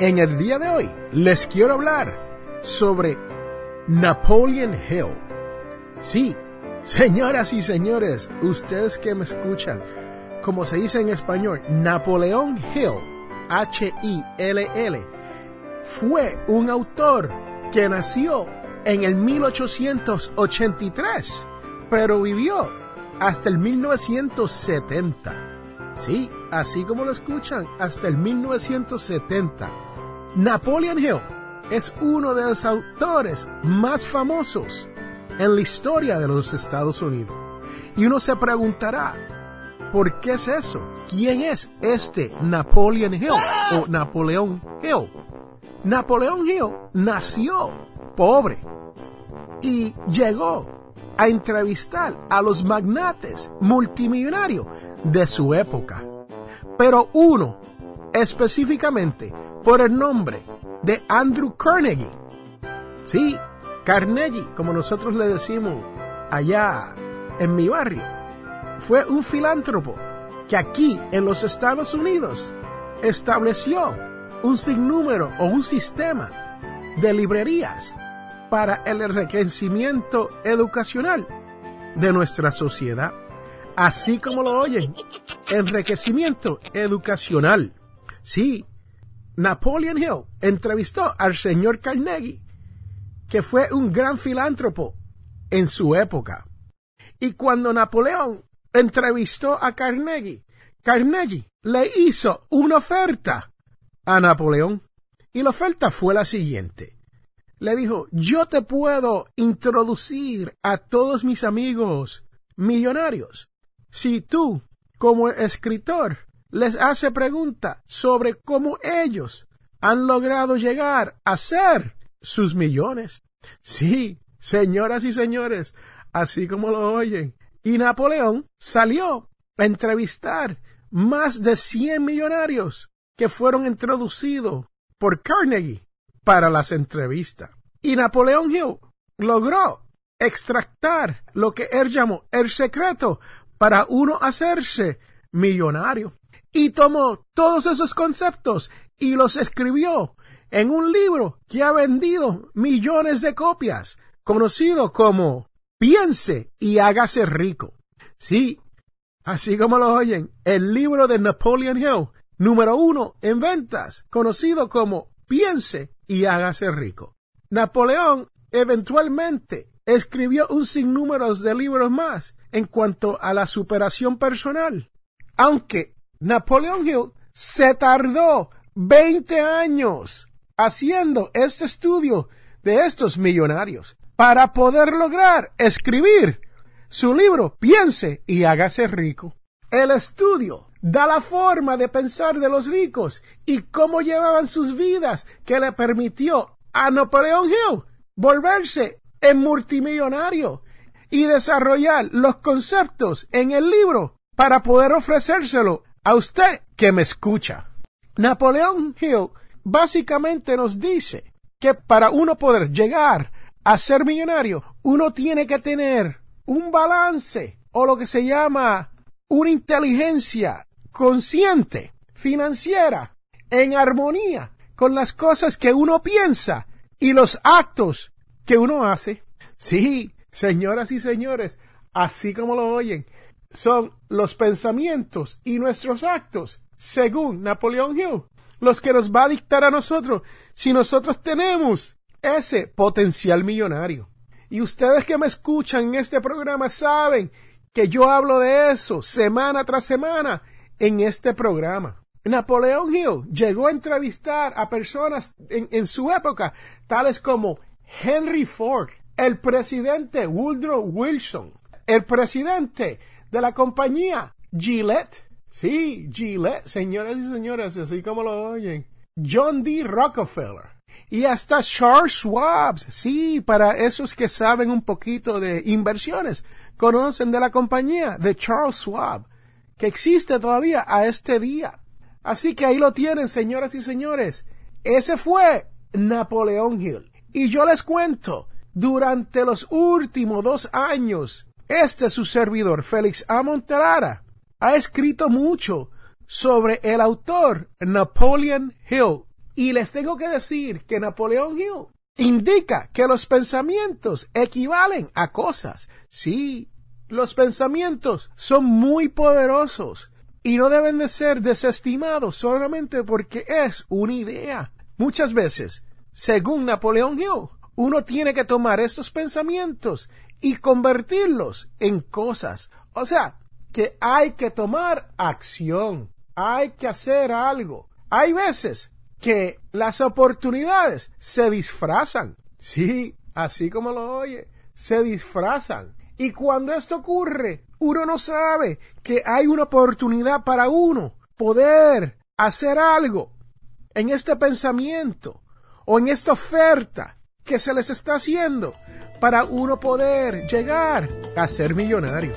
En el día de hoy les quiero hablar sobre Napoleon Hill. Sí, señoras y señores, ustedes que me escuchan, como se dice en español, Napoleón Hill, H-I-L-L, fue un autor que nació en el 1883, pero vivió hasta el 1970. Sí, así como lo escuchan, hasta el 1970. Napoleon Hill es uno de los autores más famosos en la historia de los Estados Unidos. Y uno se preguntará, ¿por qué es eso? ¿Quién es este Napoleon Hill o Napoleón Hill? Napoleón Hill nació pobre y llegó a entrevistar a los magnates multimillonarios de su época. Pero uno, específicamente, por el nombre de Andrew Carnegie. Sí, Carnegie, como nosotros le decimos allá en mi barrio, fue un filántropo que aquí en los Estados Unidos estableció un sinnúmero o un sistema de librerías para el enriquecimiento educacional de nuestra sociedad. Así como lo oyen, enriquecimiento educacional. Sí, Napoleon Hill entrevistó al señor Carnegie, que fue un gran filántropo en su época. Y cuando Napoleón entrevistó a Carnegie, Carnegie le hizo una oferta a Napoleón. Y la oferta fue la siguiente. Le dijo, yo te puedo introducir a todos mis amigos millonarios si tú, como escritor, les hace preguntas sobre cómo ellos han logrado llegar a ser sus millones. Sí, señoras y señores, así como lo oyen. Y Napoleón salió a entrevistar más de 100 millonarios que fueron introducidos por Carnegie para las entrevistas. Y Napoleón Hill logró extractar lo que él llamó el secreto para uno hacerse millonario. Y tomó todos esos conceptos y los escribió en un libro que ha vendido millones de copias, conocido como Piense y hágase rico. Sí, así como lo oyen, el libro de Napoleon Hill, número uno en ventas, conocido como Piense y hágase rico. Napoleón eventualmente escribió un sinnúmero de libros más en cuanto a la superación personal. Aunque Napoleón Hill se tardó 20 años haciendo este estudio de estos millonarios para poder lograr escribir su libro Piense y hágase rico. El estudio da la forma de pensar de los ricos y cómo llevaban sus vidas que le permitió a Napoleón Hill volverse en multimillonario y desarrollar los conceptos en el libro para poder ofrecérselo a usted que me escucha. Napoleón Hill básicamente nos dice que para uno poder llegar a ser millonario, uno tiene que tener un balance o lo que se llama una inteligencia consciente, financiera, en armonía con las cosas que uno piensa y los actos que uno hace. Sí, señoras y señores, así como lo oyen, son los pensamientos y nuestros actos, según Napoleón Hill, los que nos va a dictar a nosotros si nosotros tenemos ese potencial millonario. Y ustedes que me escuchan en este programa saben que yo hablo de eso semana tras semana en este programa. Napoleón Hill llegó a entrevistar a personas en, su época, tales como Henry Ford, el presidente Woodrow Wilson, el presidente de la compañía Gillette, sí, Gillette, señoras y señores, así como lo oyen, John D. Rockefeller, y hasta Charles Schwab, sí, para esos que saben un poquito de inversiones, conocen de la compañía de Charles Schwab, que existe todavía a este día. Así que ahí lo tienen, señoras y señores. Ese fue Napoleón Hill. Y yo les cuento, durante los últimos dos años, este su servidor, Félix A. Montelara, ha escrito mucho sobre el autor Napoleon Hill. Y les tengo que decir que Napoleón Hill indica que los pensamientos equivalen a cosas. Sí, los pensamientos son muy poderosos y no deben de ser desestimados solamente porque es una idea. Muchas veces, según Napoleón Hill, uno tiene que tomar estos pensamientos y convertirlos en cosas. O sea, que hay que tomar acción, hay que hacer algo. Hay veces que las oportunidades se disfrazan. Sí, así como lo oye, se disfrazan. Y cuando esto ocurre, uno no sabe que hay una oportunidad para uno poder hacer algo en este pensamiento o en esta oferta que se les está haciendo para uno poder llegar a ser millonario.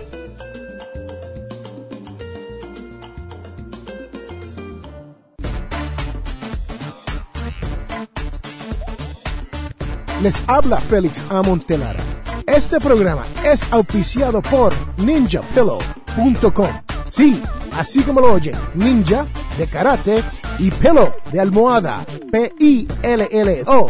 Les habla Félix Amontelara. Este programa es auspiciado por ninjapillow.com. Sí, así como lo oyen, ninja de karate y pillow de almohada, p i l l o.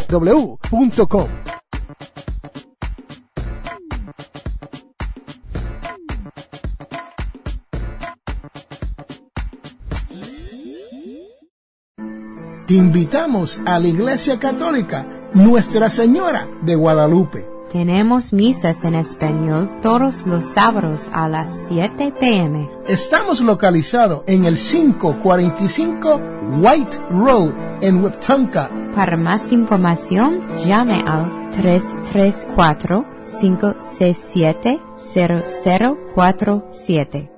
Te invitamos a la Iglesia Católica Nuestra Señora de Guadalupe. Tenemos misas en español todos los sábados a las 7 pm. Estamos localizados en el 545 White Road en Wiptonka. Para más información, llame al 334-567-0047.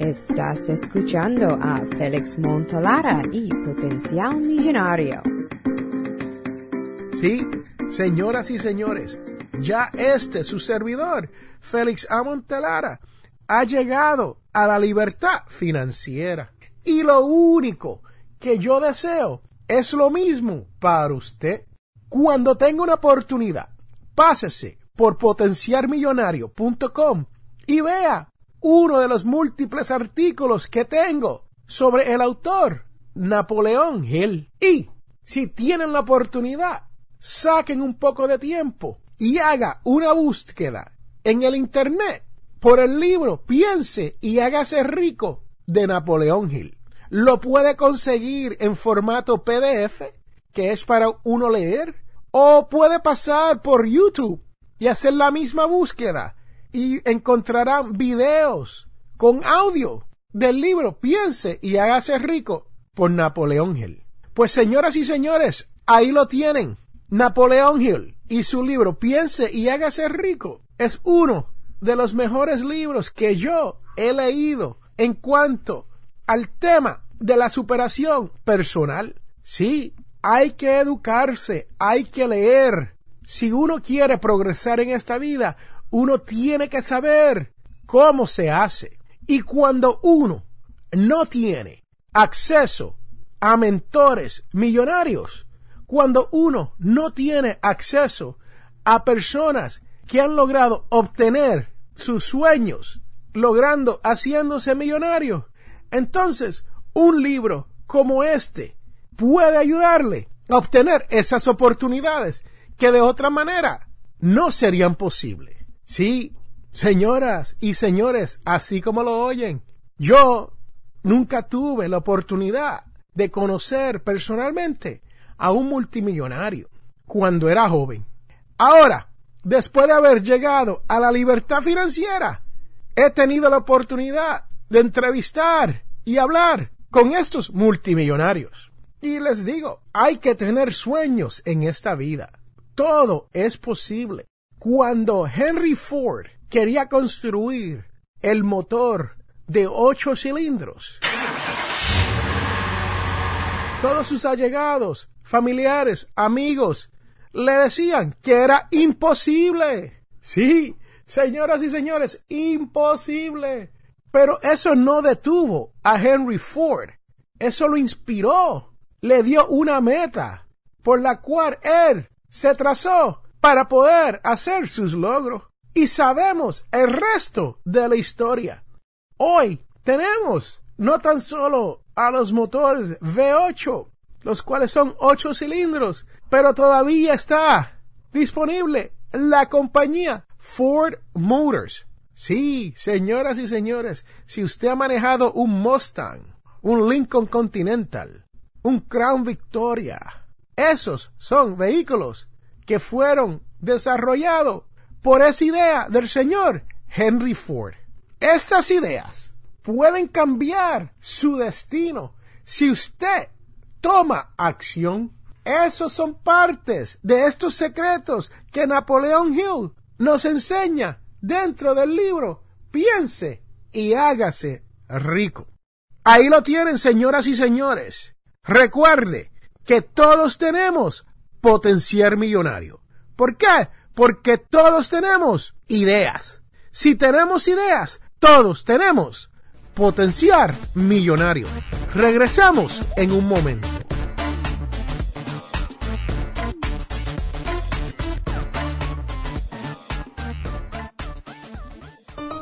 Estás escuchando a Félix Montalara y Potencial Millonario. Sí, señoras y señores, ya este su servidor, Félix Amontelara, ha llegado a la libertad financiera. Y lo único que yo deseo es lo mismo para usted. Cuando tenga una oportunidad, pásese por potenciarmillonario.com y vea uno de los múltiples artículos que tengo sobre el autor Napoleón Hill. Y si tienen la oportunidad, saquen un poco de tiempo y haga una búsqueda en el Internet por el libro Piense y hágase rico de Napoleón Hill. Lo puede conseguir en formato PDF, que es para uno leer, o puede pasar por YouTube y hacer la misma búsqueda y encontrarán videos con audio del libro Piense y hágase rico por Napoleón Hill. Pues señoras y señores, ahí lo tienen. Napoleón Hill y su libro Piense y hágase rico es uno de los mejores libros que yo he leído en cuanto al tema de la superación personal. Sí, hay que educarse, hay que leer. Si uno quiere progresar en esta vida, uno tiene que saber cómo se hace. Y cuando uno no tiene acceso a mentores millonarios, cuando uno no tiene acceso a personas que han logrado obtener sus sueños, logrando, haciéndose millonarios, entonces un libro como este puede ayudarle a obtener esas oportunidades que de otra manera no serían posibles. Sí, señoras y señores, así como lo oyen, yo nunca tuve la oportunidad de conocer personalmente a un multimillonario cuando era joven. Ahora, después de haber llegado a la libertad financiera, he tenido la oportunidad de entrevistar y hablar con estos multimillonarios. Y les digo, hay que tener sueños en esta vida. Todo es posible. Cuando Henry Ford quería construir el motor de ocho cilindros, todos sus allegados, familiares, amigos, le decían que era imposible. Sí, señoras y señores, imposible. Pero eso no detuvo a Henry Ford. Eso lo inspiró. Le dio una meta por la cual él se trazó para poder hacer sus logros. Y sabemos el resto de la historia. Hoy tenemos no tan solo a los motores V8, los cuales son ocho cilindros, pero todavía está disponible la compañía Ford Motors. Sí, señoras y señores, si usted ha manejado un Mustang, un Lincoln Continental, un Crown Victoria, esos son vehículos que fueron desarrollados por esa idea del señor Henry Ford. Estas ideas pueden cambiar su destino si usted toma acción. Esos son partes de estos secretos que Napoleón Hill nos enseña dentro del libro. Piense y hágase rico. Ahí lo tienen, señoras y señores. Recuerde que todos tenemos potencial millonario. ¿Por qué? Porque todos tenemos ideas. Si tenemos ideas, todos tenemos potencial millonario. Regresamos en un momento.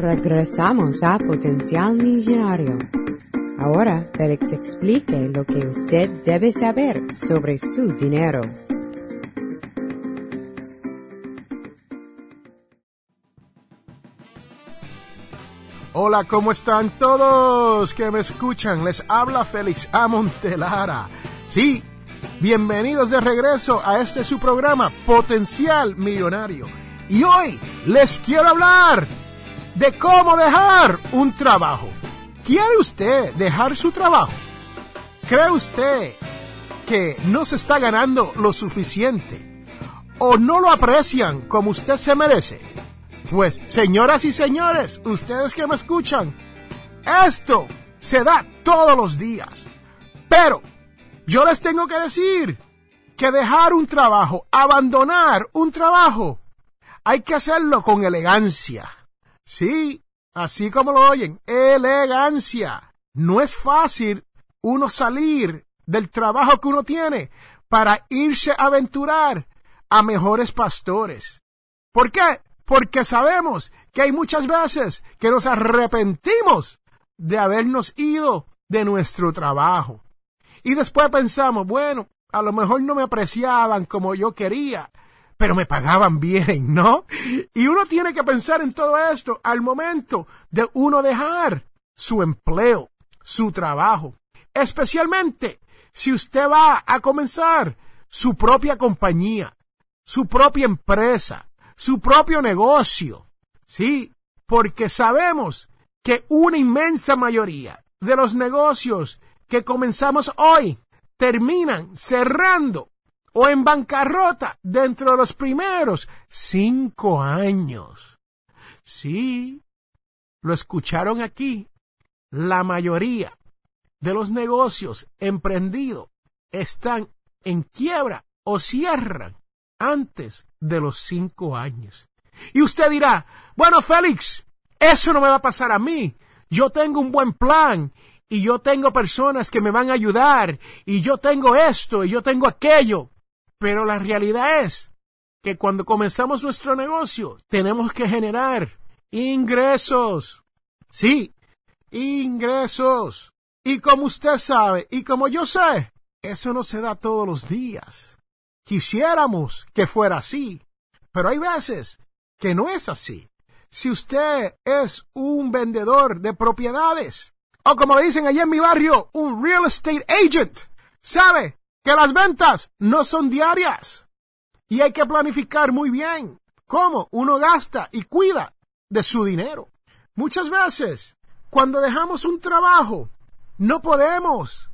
Regresamos a Potencial Millonario. Ahora, Félix explique lo que usted debe saber sobre su dinero. Hola, ¿cómo están todos que me escuchan? Les habla Félix Amontelara. Sí, bienvenidos de regreso a este su programa Potencial Millonario. Y hoy les quiero hablar de cómo dejar un trabajo. ¿Quiere usted dejar su trabajo? ¿Cree usted que no se está ganando lo suficiente o no lo aprecian como usted se merece? Pues, señoras y señores, ustedes que me escuchan, esto se da todos los días. Pero yo les tengo que decir que dejar un trabajo, abandonar un trabajo, hay que hacerlo con elegancia Sí, así como lo oyen, elegancia. No es fácil uno salir del trabajo que uno tiene para irse a aventurar a mejores pastores. ¿Por qué? Porque sabemos que hay muchas veces que nos arrepentimos de habernos ido de nuestro trabajo. Y después pensamos, bueno, a lo mejor no me apreciaban como yo quería, pero me pagaban bien, ¿no? Y uno tiene que pensar en todo esto al momento de uno dejar su empleo, su trabajo, especialmente si usted va a comenzar su propia compañía, su propia empresa, su propio negocio. Sí, porque sabemos que una inmensa mayoría de los negocios que comenzamos hoy terminan cerrando o en bancarrota dentro de los primeros cinco años. Sí, lo escucharon aquí. La mayoría de los negocios emprendidos están en quiebra o cierran antes de los cinco años. Y usted dirá, bueno, Félix, eso no me va a pasar a mí. Yo tengo un buen plan y yo tengo personas que me van a ayudar y yo tengo esto y yo tengo aquello. Pero la realidad es que cuando comenzamos nuestro negocio tenemos que generar ingresos. Sí, ingresos. Y como usted sabe y como yo sé, eso no se da todos los días. Quisiéramos que fuera así, pero hay veces que no es así. Si usted es un vendedor de propiedades, o como le dicen allá en mi barrio, un real estate agent, sabe que las ventas no son diarias y hay que planificar muy bien cómo uno gasta y cuida de su dinero. Muchas veces, cuando dejamos un trabajo, no podemos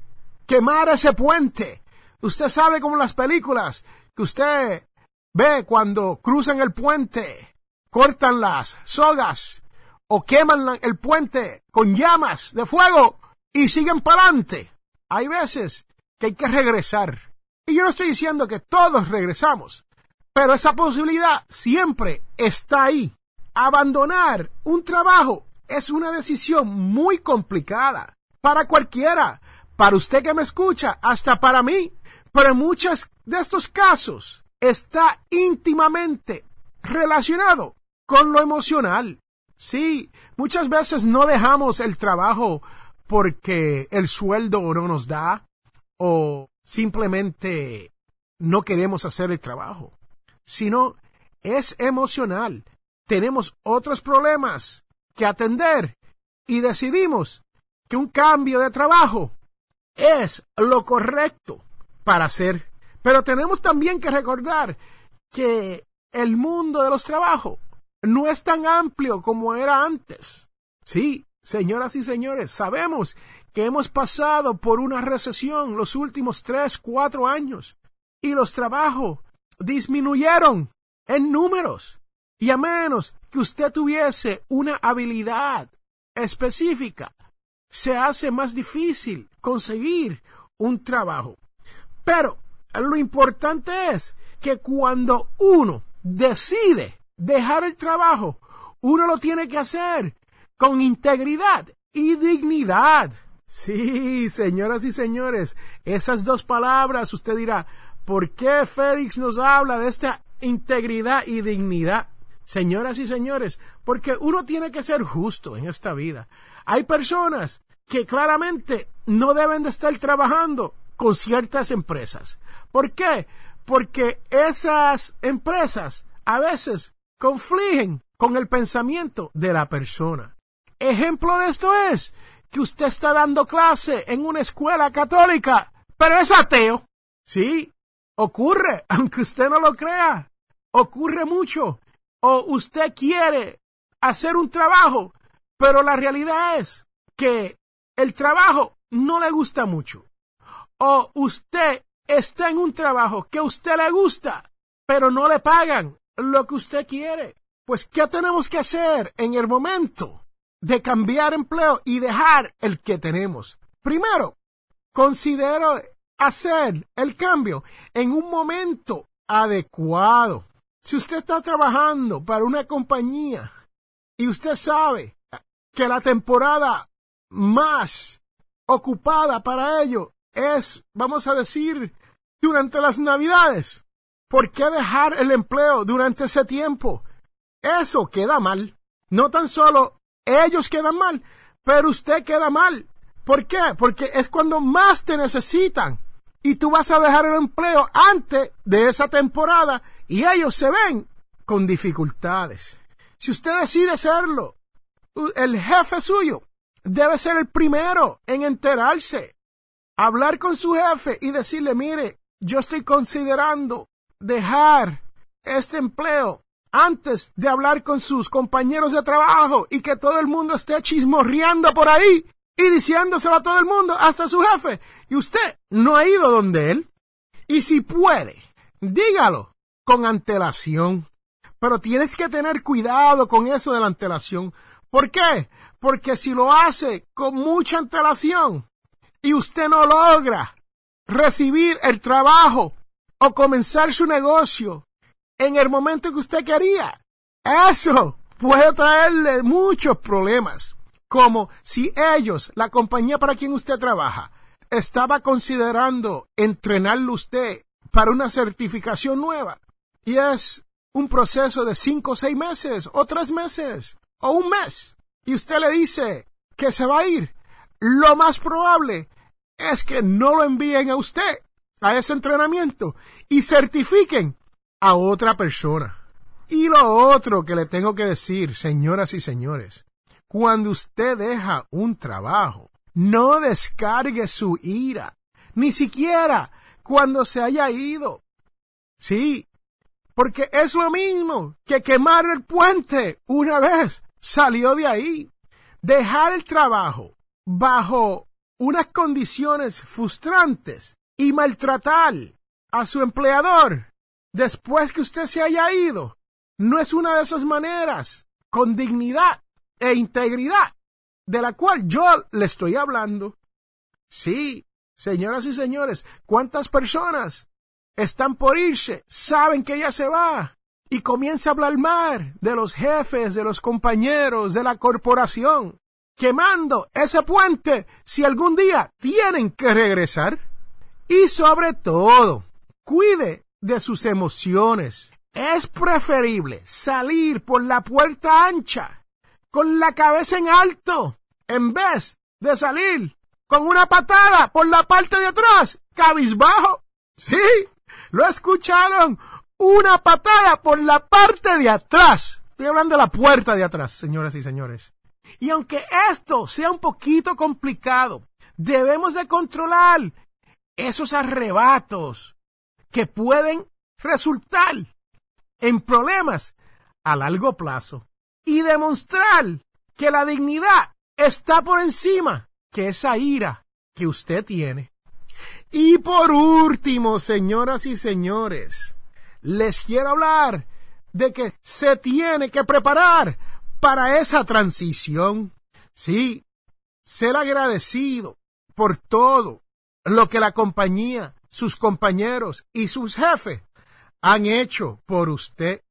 quemar ese puente. Usted sabe como las películas que usted ve cuando cruzan el puente, cortan las sogas o queman el puente con llamas de fuego y siguen para adelante. Hay veces que hay que regresar. Y yo no estoy diciendo que todos regresamos, pero esa posibilidad siempre está ahí. Abandonar un trabajo es una decisión muy complicada para cualquiera, para usted que me escucha, hasta para mí. Pero en muchos de estos casos está íntimamente relacionado con lo emocional. Sí, muchas veces no dejamos el trabajo porque el sueldo no nos da o simplemente no queremos hacer el trabajo, sino es emocional. Tenemos otros problemas que atender y decidimos que un cambio de trabajo es lo correcto para hacer. Pero tenemos también que recordar que el mundo de los trabajos no es tan amplio como era antes. Sí, señoras y señores, sabemos que hemos pasado por una recesión los últimos tres, cuatro años y los trabajos disminuyeron en números. Y a menos que usted tuviese una habilidad específica, se hace más difícil conseguir un trabajo. Pero lo importante es que cuando uno decide dejar el trabajo, uno lo tiene que hacer con integridad y dignidad. Sí, señoras y señores, esas dos palabras usted dirá, ¿por qué Félix nos habla de esta integridad y dignidad? Señoras y señores, porque uno tiene que ser justo en esta vida. Hay personas que claramente no deben de estar trabajando con ciertas empresas. ¿Por qué? Porque esas empresas a veces confligen con el pensamiento de la persona. Ejemplo de esto es que usted está dando clase en una escuela católica, pero es ateo. Sí, ocurre, aunque usted no lo crea. Ocurre mucho. O usted quiere hacer un trabajo, pero la realidad es que el trabajo no le gusta mucho. O usted está en un trabajo que a usted le gusta, pero no le pagan lo que usted quiere. Pues, ¿qué tenemos que hacer en el momento de cambiar empleo y dejar el que tenemos? Primero, considero hacer el cambio en un momento adecuado. Si usted está trabajando para una compañía y usted sabe que la temporada más ocupada para ello es, vamos a decir, durante las navidades, ¿Por qué dejar el empleo durante ese tiempo? Eso queda mal. No tan solo ellos quedan mal, pero usted queda mal. ¿Por qué? Porque es cuando más te necesitan. Y tú vas a dejar el empleo antes de esa temporada y ellos se ven con dificultades. Si usted decide hacerlo, el jefe suyo debe ser el primero en enterarse, hablar con su jefe y decirle, mire, yo estoy considerando dejar este empleo antes de hablar con sus compañeros de trabajo y que todo el mundo esté chismorreando por ahí y diciéndoselo a todo el mundo, hasta su jefe, y usted no ha ido donde él. Y si puede, dígalo con antelación. Pero tienes que tener cuidado con eso de la antelación. ¿Por qué? Porque si lo hace con mucha antelación y usted no logra recibir el trabajo o comenzar su negocio en el momento que usted quería. Eso puede traerle muchos problemas, como si ellos, la compañía para quien usted trabaja, estaba considerando entrenarlo usted para una certificación nueva. Y es un proceso de cinco o seis meses, o tres meses, o un mes. Y usted le dice que se va a ir. Lo más probable es que no lo envíen a usted a ese entrenamiento y certifiquen a otra persona. Y lo otro que le tengo que decir, señoras y señores, cuando usted deja un trabajo, no descargue su ira, ni siquiera cuando se haya ido. Sí, porque es lo mismo que quemar el puente una vez salió de ahí. Dejar el trabajo bajo unas condiciones frustrantes y maltratar a su empleador después que usted se haya ido no es una de esas maneras con dignidad e integridad de la cual yo le estoy hablando. Sí, señoras y señores, ¿cuántas personas están por irse, saben que ella se va y comienza a hablar mal de los jefes, de los compañeros, de la corporación, quemando ese puente si algún día tienen que regresar? Y sobre todo, cuide de sus emociones. Es preferible salir por la puerta ancha con la cabeza en alto en vez de salir con una patada por la parte de atrás, cabizbajo. Sí, lo escucharon. Una patada por la parte de atrás. Estoy hablando de la puerta de atrás, señoras y señores. Y aunque esto sea un poquito complicado, debemos de controlar esos arrebatos que pueden resultar en problemas a largo plazo y demostrar que la dignidad está por encima que esa ira que usted tiene. Y por último, señoras y señores, les quiero hablar de que se tiene que preparar para esa transición. Sí, ser agradecido por todo lo que la compañía, sus compañeros y sus jefes han hecho por usted.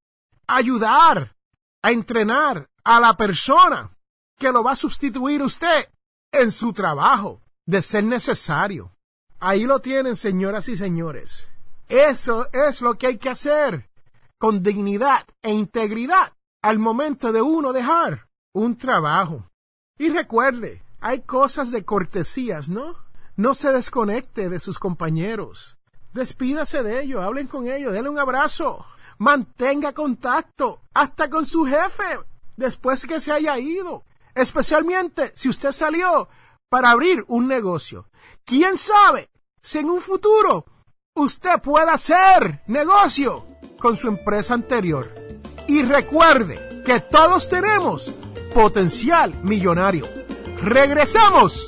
Ayudar a entrenar a la persona que lo va a sustituir usted en su trabajo, de ser necesario. Ahí lo tienen, señoras y señores. Eso es lo que hay que hacer con dignidad e integridad al momento de uno dejar un trabajo. Y recuerde, hay cosas de cortesías, ¿no? No se desconecte de sus compañeros. Despídase de ellos, hablen con ellos, denle un abrazo. Mantenga contacto hasta con su jefe después que se haya ido. Especialmente si usted salió para abrir un negocio. ¿Quién sabe si en un futuro usted pueda hacer negocio con su empresa anterior? Y recuerde que todos tenemos potencial millonario. Regresamos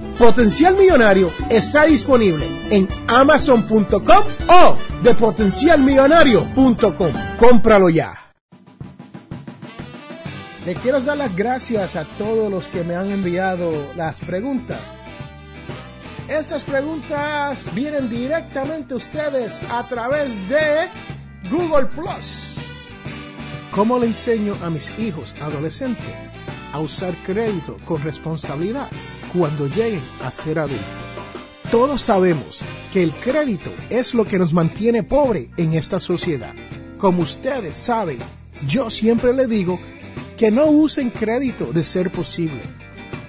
Potencial Millonario está disponible en amazon.com o de potencialmillonario.com. Cómpralo ya. Le quiero dar las gracias a todos los que me han enviado las preguntas. Estas preguntas vienen directamente a ustedes a través de Google Plus. ¿Cómo le enseño a mis hijos adolescentes a usar crédito con responsabilidad cuando lleguen a ser adultos? Todos sabemos que el crédito es lo que nos mantiene pobre en esta sociedad. Como ustedes saben, yo siempre le digo que no usen crédito de ser posible.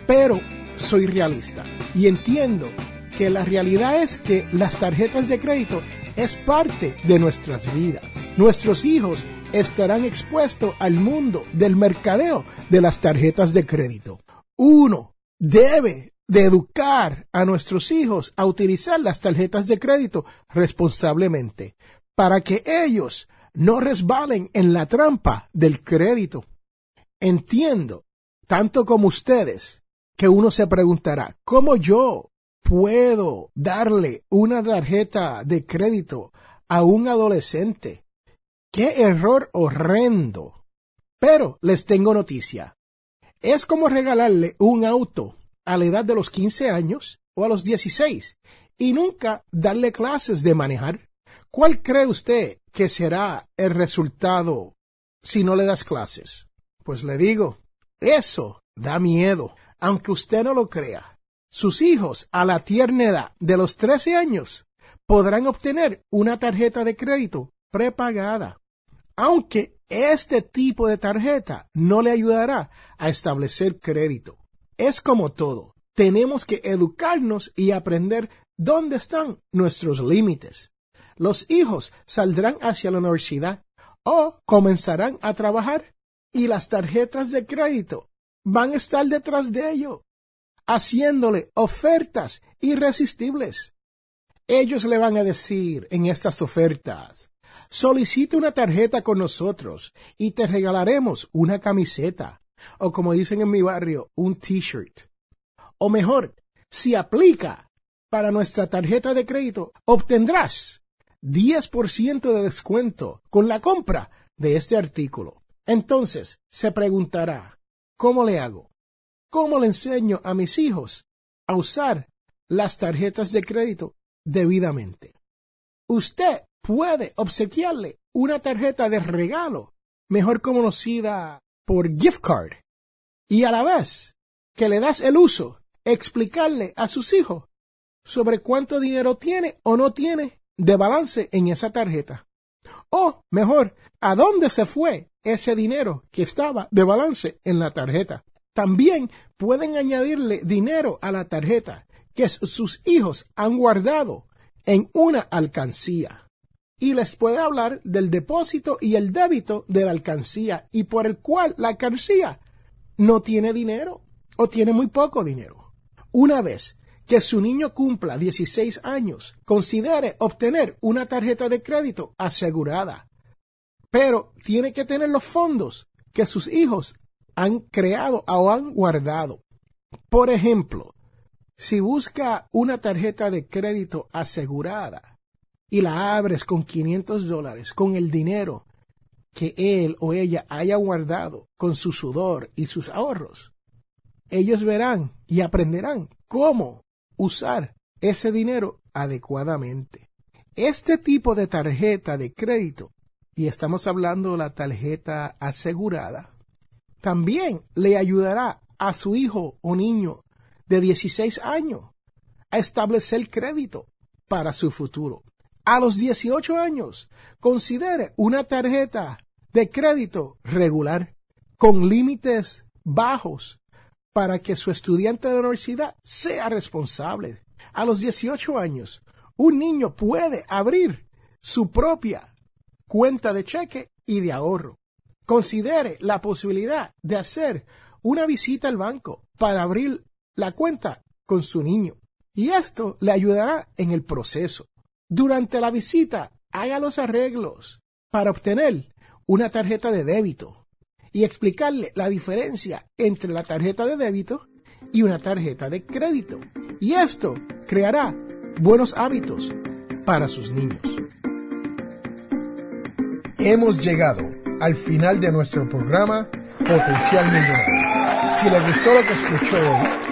Pero soy realista y entiendo que la realidad es que las tarjetas de crédito es parte de nuestras vidas. Nuestros hijos estarán expuestos al mundo del mercadeo de las tarjetas de crédito. Uno debe de educar a nuestros hijos a utilizar las tarjetas de crédito responsablemente para que ellos no resbalen en la trampa del crédito. Entiendo, tanto como ustedes, que uno se preguntará, ¿cómo yo puedo darle una tarjeta de crédito a un adolescente? ¡Qué error horrendo! Pero les tengo noticia. Es como regalarle un auto a la edad de los 15 años o a los 16 y nunca darle clases de manejar. ¿Cuál cree usted que será el resultado si no le das clases? Pues le digo, eso da miedo, aunque usted no lo crea. Sus hijos a la tierna edad de los 13 años podrán obtener una tarjeta de crédito prepagada, aunque este tipo de tarjeta no le ayudará a establecer crédito. Es como todo, tenemos que educarnos y aprender dónde están nuestros límites. Los hijos saldrán hacia la universidad o comenzarán a trabajar y las tarjetas de crédito van a estar detrás de ello, haciéndole ofertas irresistibles. Ellos le van a decir en estas ofertas, solicite una tarjeta con nosotros y te regalaremos una camiseta, o como dicen en mi barrio, un t-shirt. O mejor, si aplica para nuestra tarjeta de crédito, obtendrás 10% de descuento con la compra de este artículo. Entonces, se preguntará, ¿cómo le hago? ¿Cómo le enseño a mis hijos a usar las tarjetas de crédito debidamente? Usted puede obsequiarle una tarjeta de regalo, mejor conocida por gift card, y a la vez que le das el uso, explicarle a sus hijos sobre cuánto dinero tiene o no tiene de balance en esa tarjeta. O, mejor, a dónde se fue ese dinero que estaba de balance en la tarjeta. También pueden añadirle dinero a la tarjeta que sus hijos han guardado en una alcancía. Y les puede hablar del depósito y el débito de la alcancía y por el cual la alcancía no tiene dinero o tiene muy poco dinero. Una vez que su niño cumpla 16 años, considere obtener una tarjeta de crédito asegurada. Pero tiene que tener los fondos que sus hijos han creado o han guardado. Por ejemplo, si busca una tarjeta de crédito asegurada y la abres con 500 dólares, con el dinero que él o ella haya guardado con su sudor y sus ahorros, ellos verán y aprenderán cómo usar ese dinero adecuadamente. Este tipo de tarjeta de crédito, y estamos hablando de la tarjeta asegurada, también le ayudará a su hijo o niño de 16 años a establecer crédito para su futuro. A los 18 años, considere una tarjeta de crédito regular con límites bajos para que su estudiante de la universidad sea responsable. A los 18 años, un niño puede abrir su propia cuenta de cheque y de ahorro. Considere la posibilidad de hacer una visita al banco para abrir la cuenta con su niño. Y esto le ayudará en el proceso. Durante la visita, haga los arreglos para obtener una tarjeta de débito y explicarle la diferencia entre la tarjeta de débito y una tarjeta de crédito. Y esto creará buenos hábitos para sus niños. Hemos llegado al final de nuestro programa Potencial Millonario. Si le gustó lo que escuchó hoy,